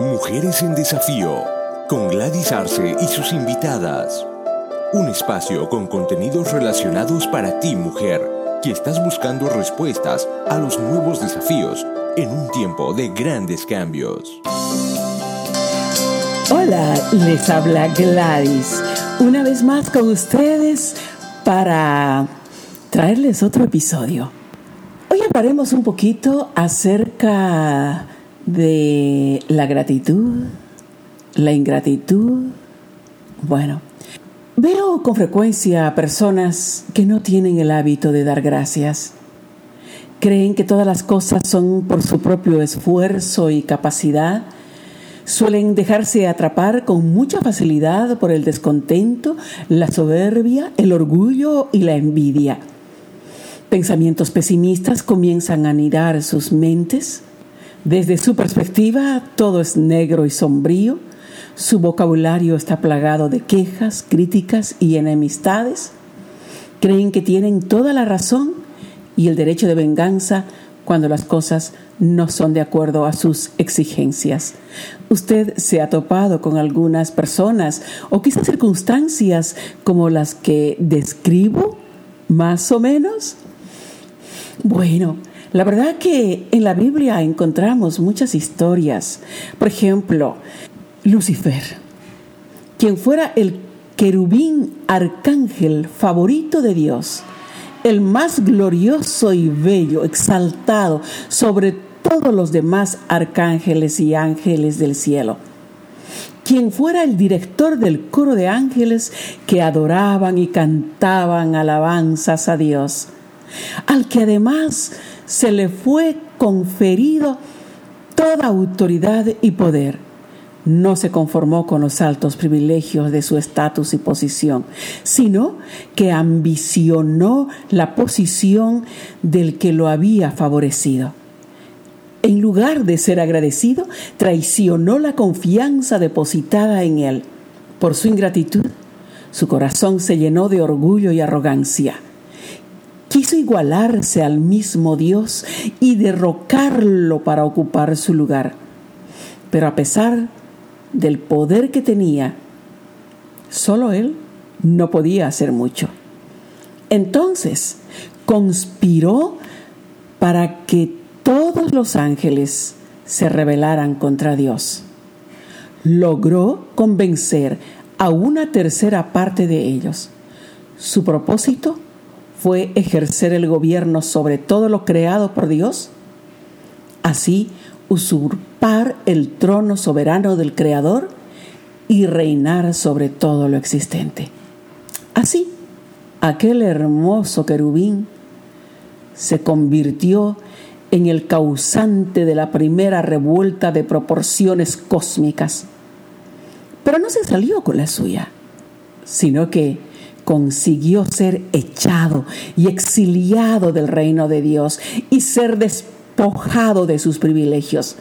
Mujeres en Desafío, con Gladys Arce y sus invitadas. Un espacio con contenidos relacionados para ti, mujer, que estás buscando respuestas a los nuevos desafíos en un tiempo de grandes cambios. Hola, les habla Gladys, una vez más con ustedes para traerles otro episodio. Hoy hablaremos un poquito acerca de la gratitud, la ingratitud. Bueno, veo con frecuencia personas que no tienen el hábito de dar gracias. Creen que todas las cosas son por su propio esfuerzo y capacidad. Suelen dejarse atrapar con mucha facilidad por el descontento, la soberbia, el orgullo y la envidia. Pensamientos pesimistas comienzan a anidar sus mentes desde su perspectiva, todo es negro y sombrío. Su vocabulario está plagado de quejas, críticas y enemistades. Creen que tienen toda la razón y el derecho de venganza cuando las cosas no son de acuerdo a sus exigencias. Usted se ha topado con algunas personas o quizás circunstancias como las que describo, más o menos. Bueno, la verdad que en la Biblia encontramos muchas historias. Por ejemplo, Lucifer, quien fuera el querubín arcángel favorito de Dios, el más glorioso y bello, exaltado sobre todos los demás arcángeles y ángeles del cielo quien fuera el director del coro de ángeles que adoraban y cantaban alabanzas a Dios, al que además se le fue conferido toda autoridad y poder. No se conformó con los altos privilegios de su estatus y posición, sino que ambicionó la posición del que lo había favorecido. En lugar de ser agradecido, traicionó la confianza depositada en él. Por su ingratitud, su corazón se llenó de orgullo y arrogancia quiso igualarse al mismo Dios y derrocarlo para ocupar su lugar. Pero a pesar del poder que tenía, solo él no podía hacer mucho. Entonces conspiró para que todos los ángeles se rebelaran contra Dios. Logró convencer a una tercera parte de ellos. Su propósito fue ejercer el gobierno sobre todo lo creado por Dios, así usurpar el trono soberano del Creador y reinar sobre todo lo existente. Así, aquel hermoso querubín se convirtió en el causante de la primera revuelta de proporciones cósmicas. Pero no se salió con la suya, sino que consiguió ser echado y exiliado del reino de Dios y ser despojado de sus privilegios,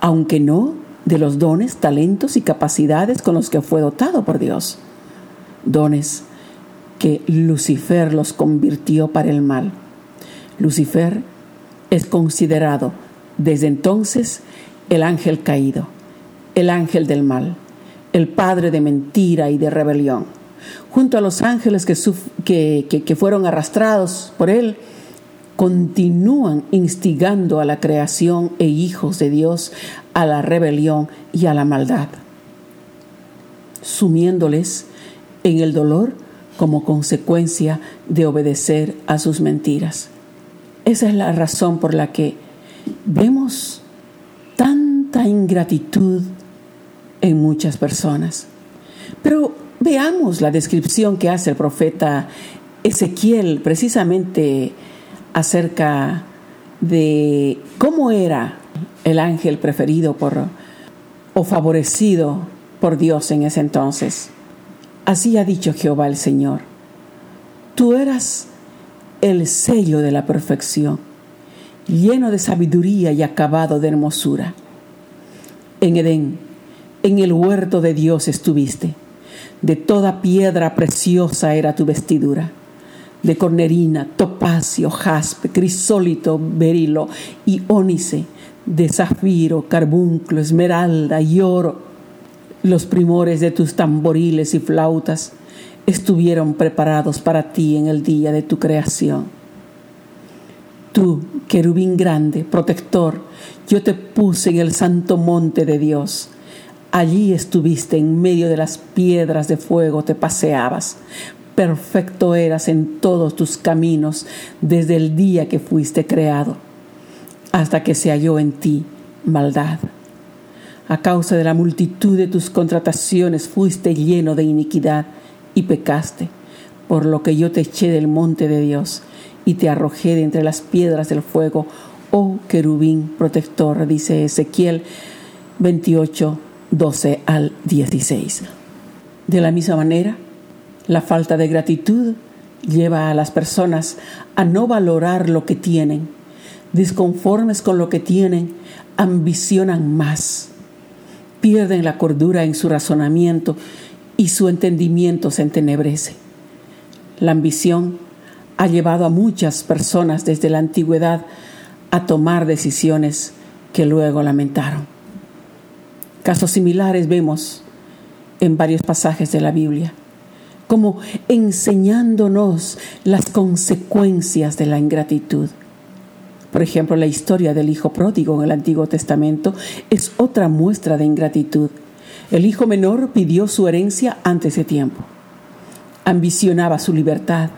aunque no de los dones, talentos y capacidades con los que fue dotado por Dios. Dones que Lucifer los convirtió para el mal. Lucifer es considerado desde entonces el ángel caído, el ángel del mal, el padre de mentira y de rebelión junto a los ángeles que, que, fueron arrastrados por él, continúan instigando a la creación e hijos de Dios a la rebelión y a la maldad, sumiéndoles en el dolor como consecuencia de obedecer a sus mentiras. Esa es la razón por la que vemos tanta ingratitud en muchas personas. Pero Veamos la descripción que hace el profeta Ezequiel precisamente acerca de cómo era el ángel preferido por o favorecido por Dios en ese entonces. Así ha dicho Jehová el Señor. Tú eras el sello de la perfección, lleno de sabiduría y acabado de hermosura. En Edén, en el huerto de Dios estuviste de toda piedra preciosa era tu vestidura, de cornerina, topacio, jaspe, crisólito, berilo y ónice. de zafiro, carbunclo, esmeralda y oro. Los primores de tus tamboriles y flautas estuvieron preparados para ti en el día de tu creación. Tú, querubín grande, protector, yo te puse en el santo monte de Dios. Allí estuviste en medio de las piedras de fuego, te paseabas. Perfecto eras en todos tus caminos desde el día que fuiste creado, hasta que se halló en ti maldad. A causa de la multitud de tus contrataciones fuiste lleno de iniquidad y pecaste, por lo que yo te eché del monte de Dios y te arrojé de entre las piedras del fuego, oh querubín protector, dice Ezequiel 28, 12 al 16. De la misma manera, la falta de gratitud lleva a las personas a no valorar lo que tienen. Disconformes con lo que tienen, ambicionan más. Pierden la cordura en su razonamiento y su entendimiento se entenebrece. La ambición ha llevado a muchas personas desde la antigüedad a tomar decisiones que luego lamentaron. Casos similares vemos en varios pasajes de la Biblia, como enseñándonos las consecuencias de la ingratitud. Por ejemplo, la historia del hijo pródigo en el Antiguo Testamento es otra muestra de ingratitud. El hijo menor pidió su herencia antes de tiempo. Ambicionaba su libertad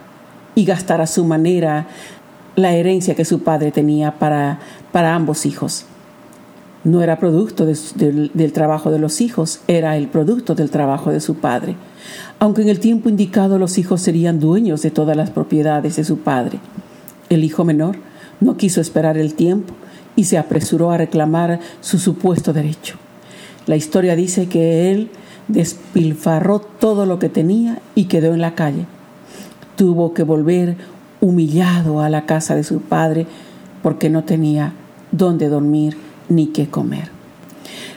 y gastar a su manera la herencia que su padre tenía para, para ambos hijos. No era producto del trabajo de los hijos, era el producto del trabajo de su padre. Aunque en el tiempo indicado los hijos serían dueños de todas las propiedades de su padre. El hijo menor no quiso esperar el tiempo y se apresuró a reclamar su supuesto derecho. La historia dice que él despilfarró todo lo que tenía y quedó en la calle. Tuvo que volver humillado a la casa de su padre porque no tenía dónde dormir ni qué comer.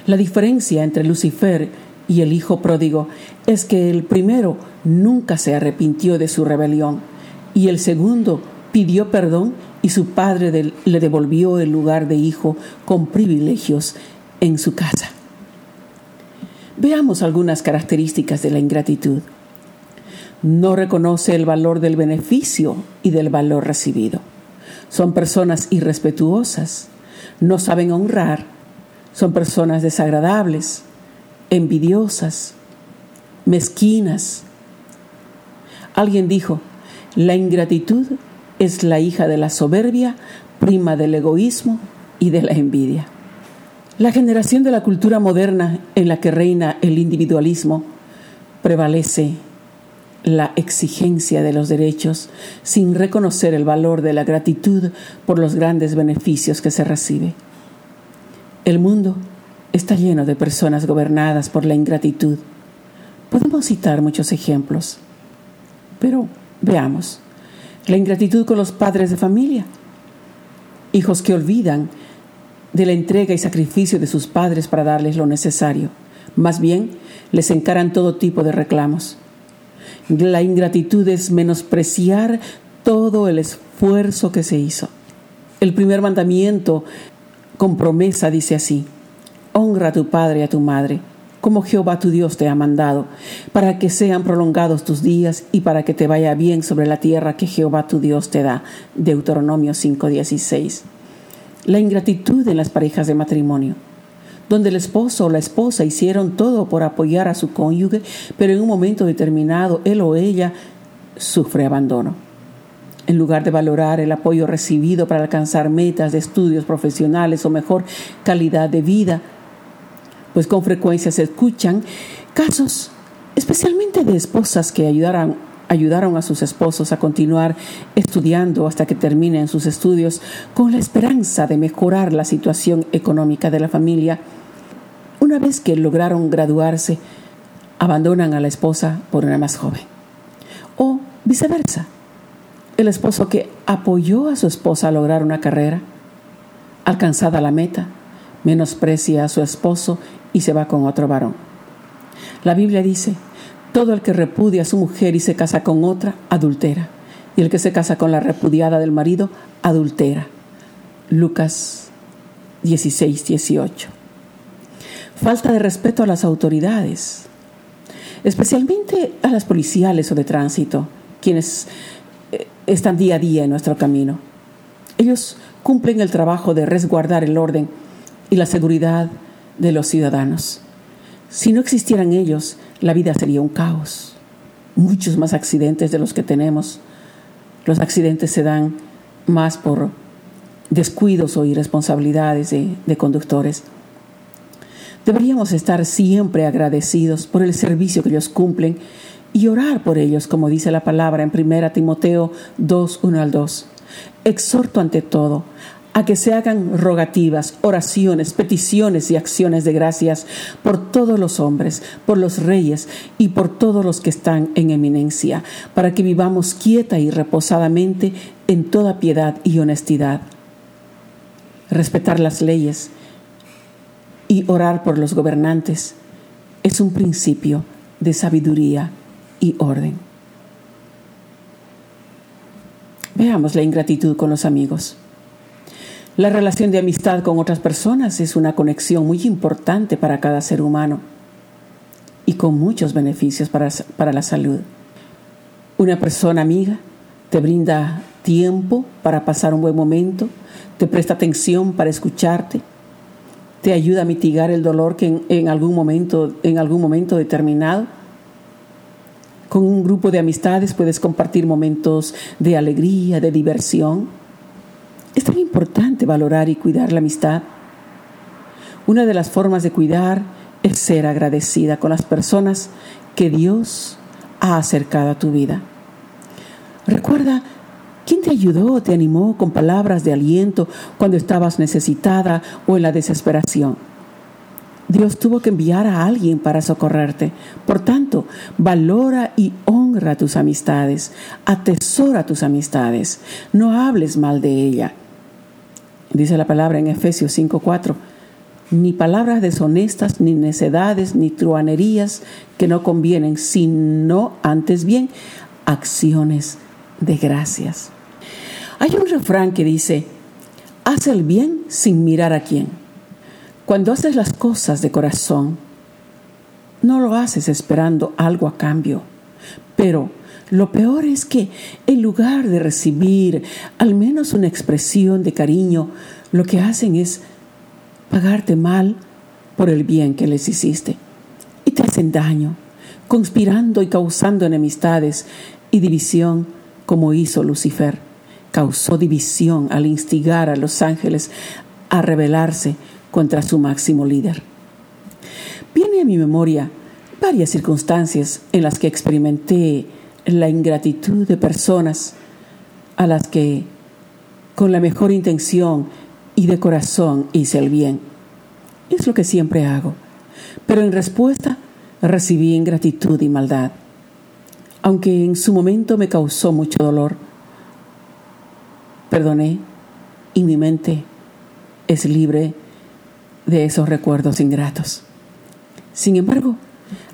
La diferencia entre Lucifer y el hijo pródigo es que el primero nunca se arrepintió de su rebelión y el segundo pidió perdón y su padre le devolvió el lugar de hijo con privilegios en su casa. Veamos algunas características de la ingratitud. No reconoce el valor del beneficio y del valor recibido. Son personas irrespetuosas, no saben honrar, son personas desagradables, envidiosas, mezquinas. Alguien dijo, la ingratitud es la hija de la soberbia, prima del egoísmo y de la envidia. La generación de la cultura moderna en la que reina el individualismo prevalece la exigencia de los derechos sin reconocer el valor de la gratitud por los grandes beneficios que se recibe. El mundo está lleno de personas gobernadas por la ingratitud. Podemos citar muchos ejemplos, pero veamos. La ingratitud con los padres de familia, hijos que olvidan de la entrega y sacrificio de sus padres para darles lo necesario. Más bien, les encaran todo tipo de reclamos. La ingratitud es menospreciar todo el esfuerzo que se hizo. El primer mandamiento con promesa dice así, honra a tu padre y a tu madre, como Jehová tu Dios te ha mandado, para que sean prolongados tus días y para que te vaya bien sobre la tierra que Jehová tu Dios te da. Deuteronomio 5:16 la ingratitud en las parejas de matrimonio, donde el esposo o la esposa hicieron todo por apoyar a su cónyuge, pero en un momento determinado él o ella sufre abandono. En lugar de valorar el apoyo recibido para alcanzar metas de estudios profesionales o mejor calidad de vida, pues con frecuencia se escuchan casos especialmente de esposas que ayudaron a sus esposos a continuar estudiando hasta que terminen sus estudios con la esperanza de mejorar la situación económica de la familia. Una vez que lograron graduarse, abandonan a la esposa por una más joven. O viceversa. El esposo que apoyó a su esposa a lograr una carrera, alcanzada la meta, menosprecia a su esposo y se va con otro varón. La Biblia dice, todo el que repudia a su mujer y se casa con otra, adultera. Y el que se casa con la repudiada del marido, adultera. Lucas 16, 18. Falta de respeto a las autoridades, especialmente a las policiales o de tránsito, quienes eh, están día a día en nuestro camino. Ellos cumplen el trabajo de resguardar el orden y la seguridad de los ciudadanos. Si no existieran ellos, la vida sería un caos. Muchos más accidentes de los que tenemos. Los accidentes se dan más por descuidos o irresponsabilidades de, de conductores. Deberíamos estar siempre agradecidos por el servicio que ellos cumplen y orar por ellos, como dice la palabra en 1 Timoteo 2, 1 al 2. Exhorto ante todo a que se hagan rogativas, oraciones, peticiones y acciones de gracias por todos los hombres, por los reyes y por todos los que están en eminencia, para que vivamos quieta y reposadamente en toda piedad y honestidad. Respetar las leyes y orar por los gobernantes es un principio de sabiduría y orden. Veamos la ingratitud con los amigos. La relación de amistad con otras personas es una conexión muy importante para cada ser humano y con muchos beneficios para, para la salud. Una persona amiga te brinda tiempo para pasar un buen momento, te presta atención para escucharte, te ayuda a mitigar el dolor que en, algún momento, en algún momento determinado. Con un grupo de amistades puedes compartir momentos de alegría, de diversión es tan importante valorar y cuidar la amistad. Una de las formas de cuidar es ser agradecida con las personas que Dios ha acercado a tu vida. Recuerda quién te ayudó, te animó con palabras de aliento cuando estabas necesitada o en la desesperación. Dios tuvo que enviar a alguien para socorrerte. Por tanto, valora y honra tus amistades, atesora tus amistades, no hables mal de ella. Dice la palabra en Efesios 5:4, ni palabras deshonestas, ni necedades, ni truanerías que no convienen, sino antes bien acciones de gracias. Hay un refrán que dice, haz el bien sin mirar a quién. Cuando haces las cosas de corazón, no lo haces esperando algo a cambio, pero lo peor es que en lugar de recibir al menos una expresión de cariño, lo que hacen es pagarte mal por el bien que les hiciste. Y te hacen daño, conspirando y causando enemistades y división como hizo Lucifer. Causó división al instigar a los ángeles a rebelarse contra su máximo líder. Viene a mi memoria varias circunstancias en las que experimenté la ingratitud de personas a las que con la mejor intención y de corazón hice el bien. Es lo que siempre hago. Pero en respuesta recibí ingratitud y maldad. Aunque en su momento me causó mucho dolor, perdoné y mi mente es libre de esos recuerdos ingratos. Sin embargo,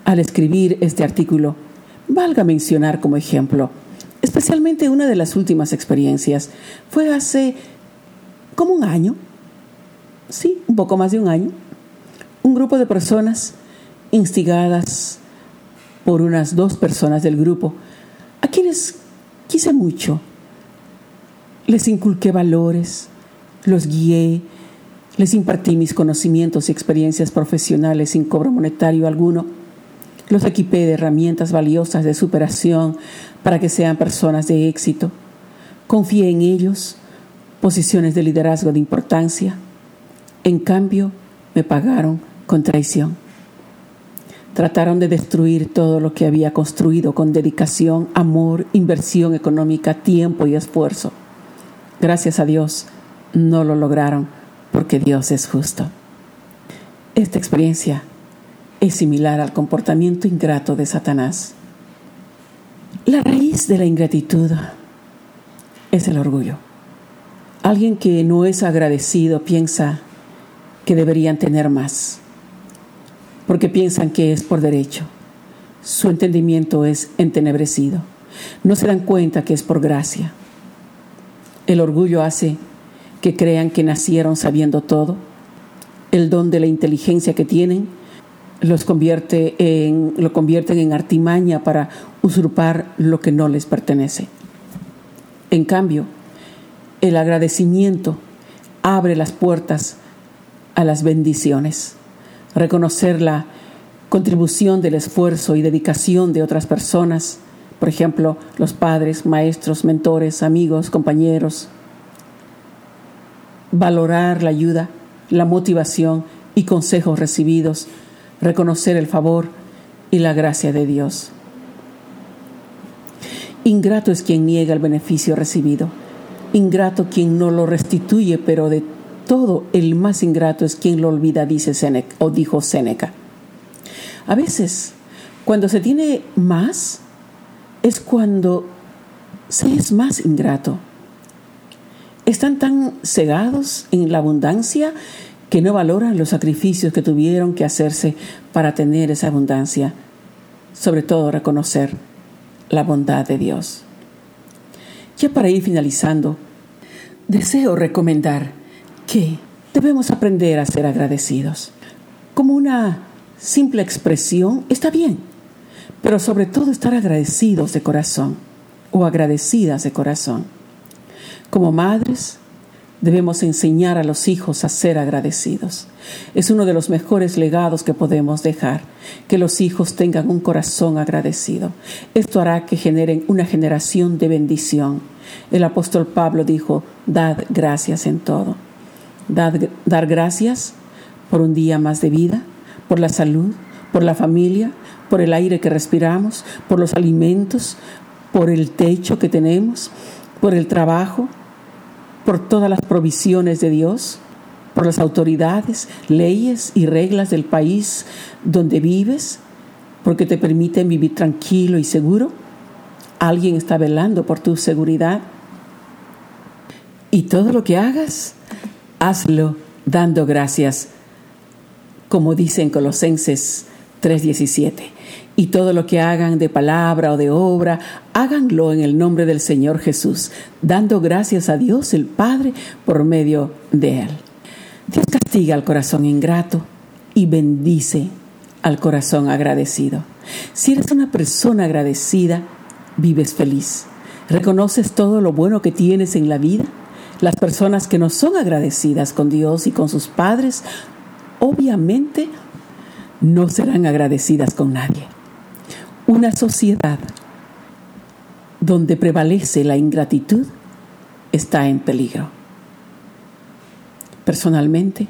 al escribir este artículo, valga mencionar como ejemplo, especialmente una de las últimas experiencias. Fue hace como un año, sí, un poco más de un año, un grupo de personas instigadas por unas dos personas del grupo, a quienes quise mucho. Les inculqué valores, los guié, les impartí mis conocimientos y experiencias profesionales sin cobro monetario alguno los equipé de herramientas valiosas de superación para que sean personas de éxito. Confié en ellos, posiciones de liderazgo de importancia. En cambio, me pagaron con traición. Trataron de destruir todo lo que había construido con dedicación, amor, inversión económica, tiempo y esfuerzo. Gracias a Dios, no lo lograron porque Dios es justo. Esta experiencia es similar al comportamiento ingrato de Satanás. La raíz de la ingratitud es el orgullo. Alguien que no es agradecido piensa que deberían tener más, porque piensan que es por derecho. Su entendimiento es entenebrecido. No se dan cuenta que es por gracia. El orgullo hace que crean que nacieron sabiendo todo el don de la inteligencia que tienen, los convierte en, lo convierten en artimaña para usurpar lo que no les pertenece. En cambio, el agradecimiento abre las puertas a las bendiciones. Reconocer la contribución del esfuerzo y dedicación de otras personas, por ejemplo, los padres, maestros, mentores, amigos, compañeros. Valorar la ayuda, la motivación y consejos recibidos reconocer el favor y la gracia de Dios. Ingrato es quien niega el beneficio recibido, ingrato quien no lo restituye, pero de todo el más ingrato es quien lo olvida, dice Seneca, o dijo Séneca. A veces, cuando se tiene más, es cuando se es más ingrato. Están tan cegados en la abundancia que no valoran los sacrificios que tuvieron que hacerse para tener esa abundancia, sobre todo reconocer la bondad de Dios. Ya para ir finalizando, deseo recomendar que debemos aprender a ser agradecidos. Como una simple expresión está bien, pero sobre todo estar agradecidos de corazón o agradecidas de corazón. Como madres, Debemos enseñar a los hijos a ser agradecidos. Es uno de los mejores legados que podemos dejar, que los hijos tengan un corazón agradecido. Esto hará que generen una generación de bendición. El apóstol Pablo dijo, dad gracias en todo. dar gracias por un día más de vida, por la salud, por la familia, por el aire que respiramos, por los alimentos, por el techo que tenemos, por el trabajo, por todas las provisiones de Dios, por las autoridades, leyes y reglas del país donde vives, porque te permiten vivir tranquilo y seguro. Alguien está velando por tu seguridad. Y todo lo que hagas, hazlo dando gracias, como dicen Colosenses 3:17 y todo lo que hagan de palabra o de obra, háganlo en el nombre del Señor Jesús, dando gracias a Dios el Padre por medio de Él. Dios castiga al corazón ingrato y bendice al corazón agradecido. Si eres una persona agradecida, vives feliz. Reconoces todo lo bueno que tienes en la vida. Las personas que no son agradecidas con Dios y con sus padres, obviamente no serán agradecidas con nadie. Una sociedad donde prevalece la ingratitud está en peligro. Personalmente,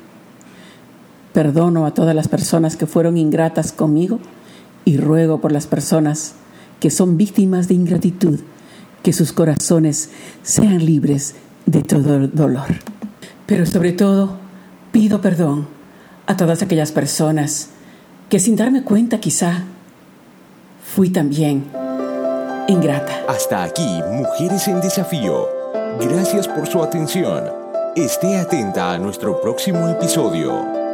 perdono a todas las personas que fueron ingratas conmigo y ruego por las personas que son víctimas de ingratitud que sus corazones sean libres de todo dolor. Pero sobre todo, pido perdón a todas aquellas personas que sin darme cuenta quizá fui también ingrata. Hasta aquí, Mujeres en Desafío. Gracias por su atención. Esté atenta a nuestro próximo episodio.